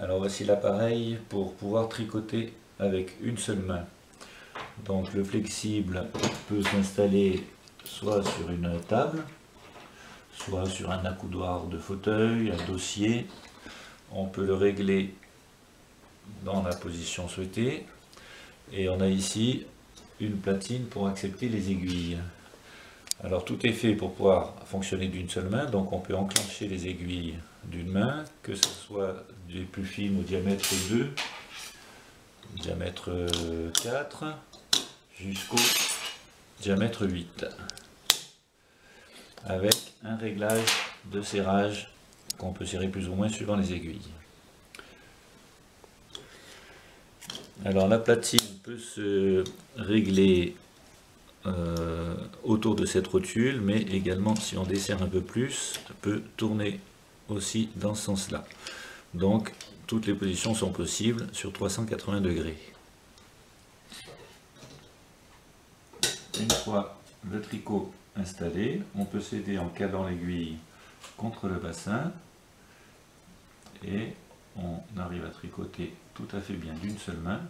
Alors voici l'appareil pour pouvoir tricoter avec une seule main. Donc le flexible peut s'installer soit sur une table, soit sur un accoudoir de fauteuil, un dossier. On peut le régler dans la position souhaitée. Et on a ici une platine pour accepter les aiguilles. Alors tout est fait pour pouvoir fonctionner d'une seule main, donc on peut enclencher les aiguilles d'une main, que ce soit des plus fines au diamètre 2, diamètre 4, jusqu'au diamètre 8, avec un réglage de serrage qu'on peut serrer plus ou moins suivant les aiguilles. Alors la platine peut se régler euh, autour de cette rotule, mais également si on desserre un peu plus, peut tourner aussi dans ce sens-là. Donc toutes les positions sont possibles sur 380 degrés. Une fois le tricot installé, on peut s'aider en calant l'aiguille contre le bassin et on arrive à tricoter tout à fait bien d'une seule main,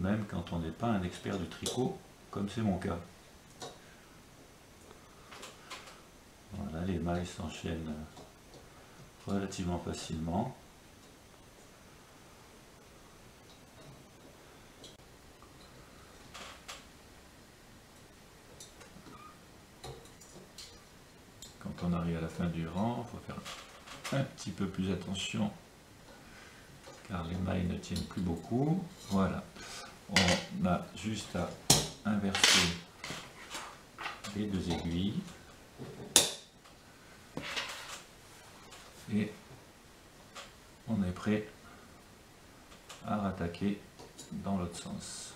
même quand on n'est pas un expert du tricot, comme c'est mon cas. Voilà, les mailles s'enchaînent relativement facilement. Quand on arrive à la fin du rang, il faut faire un petit peu plus attention car les mailles ne tiennent plus beaucoup. Voilà, on a juste à inverser les deux aiguilles et on est prêt à rattaquer dans l'autre sens.